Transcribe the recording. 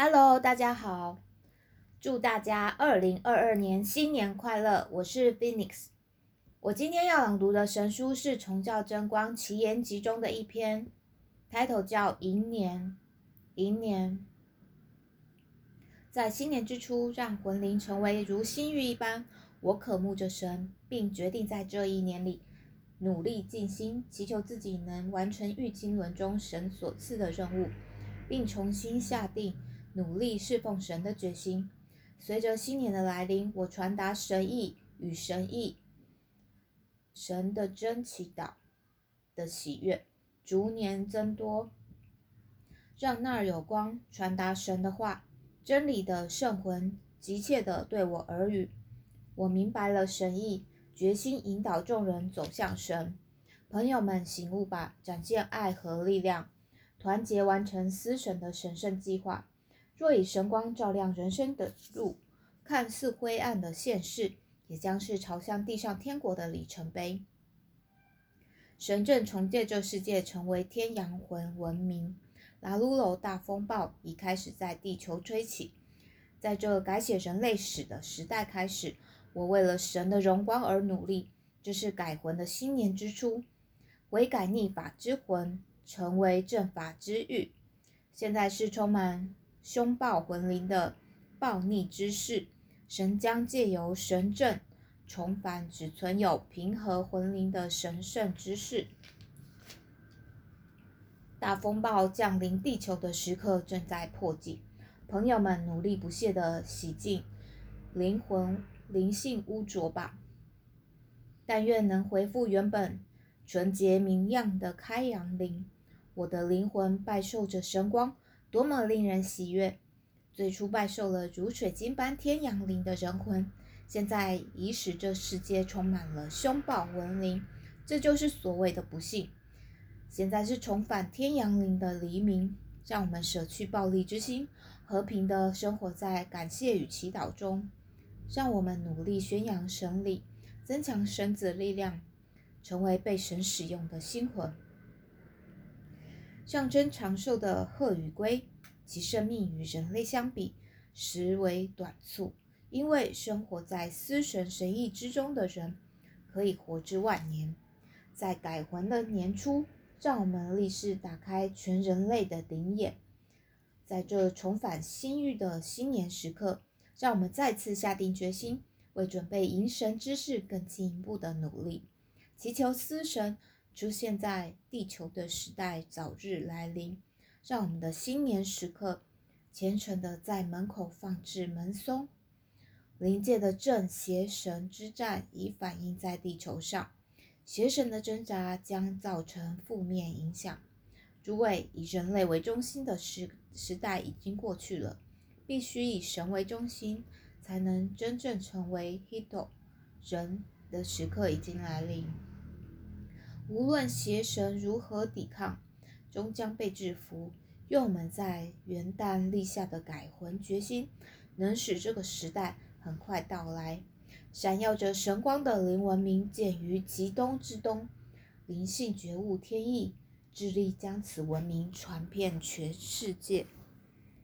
Hello，大家好，祝大家二零二二年新年快乐！我是 Phoenix，我今天要朗读的神书是《崇教真光奇言集》中的一篇，title 叫《迎年》。迎年，在新年之初，让魂灵成为如新玉一般。我渴慕着神，并决定在这一年里努力尽心，祈求自己能完成玉经轮中神所赐的任务，并重新下定努力侍奉神的决心。随着新年的来临，我传达神意与神意、神的真祈祷的喜悦逐年增多，让那儿有光传达神的话，真理的圣魂急切地对我耳语。我明白了神意，决心引导众人走向神。朋友们，醒悟吧，展现爱和力量，团结完成思神的神圣计划。若以神光照亮人生的路，看似灰暗的现世，也将是朝向地上天国的里程碑。神正重建这世界，成为天阳魂文明。拉鲁罗大风暴已开始在地球吹起，在这改写人类史的时代开始。我为了神的荣光而努力，这是改魂的新年之初，悔改逆法之魂成为正法之欲。现在是充满凶暴魂灵的暴逆之势，神将借由神阵重返只存有平和魂灵的神圣之势。大风暴降临地球的时刻正在迫近，朋友们努力不懈地洗净灵魂。灵性污浊吧，但愿能恢复原本纯洁明亮的开阳灵。我的灵魂拜受着神光，多么令人喜悦！最初拜受了如水晶般天阳灵的人魂，现在已使这世界充满了凶暴文灵，这就是所谓的不幸。现在是重返天阳灵的黎明，让我们舍去暴力之心，和平的生活在感谢与祈祷中。让我们努力宣扬神理，增强神子力量，成为被神使用的心魂。象征长寿的鹤与龟，其生命与人类相比实为短促。因为生活在思神神意之中的人，可以活至万年。在改魂的年初，让我们立誓打开全人类的灵眼，在这重返新域的新年时刻。让我们再次下定决心，为准备迎神之事更进一步的努力，祈求司神出现在地球的时代早日来临。让我们的新年时刻虔诚的在门口放置门松，灵界的正邪神之战已反映在地球上，邪神的挣扎将造成负面影响。诸位，以人类为中心的时时代已经过去了。必须以神为中心，才能真正成为 Hito 人的时刻已经来临。无论邪神如何抵抗，终将被制服。愿我们在元旦立下的改魂决心，能使这个时代很快到来。闪耀着神光的灵文明，建于极东之东，灵性觉悟天意，致力将此文明传遍全世界。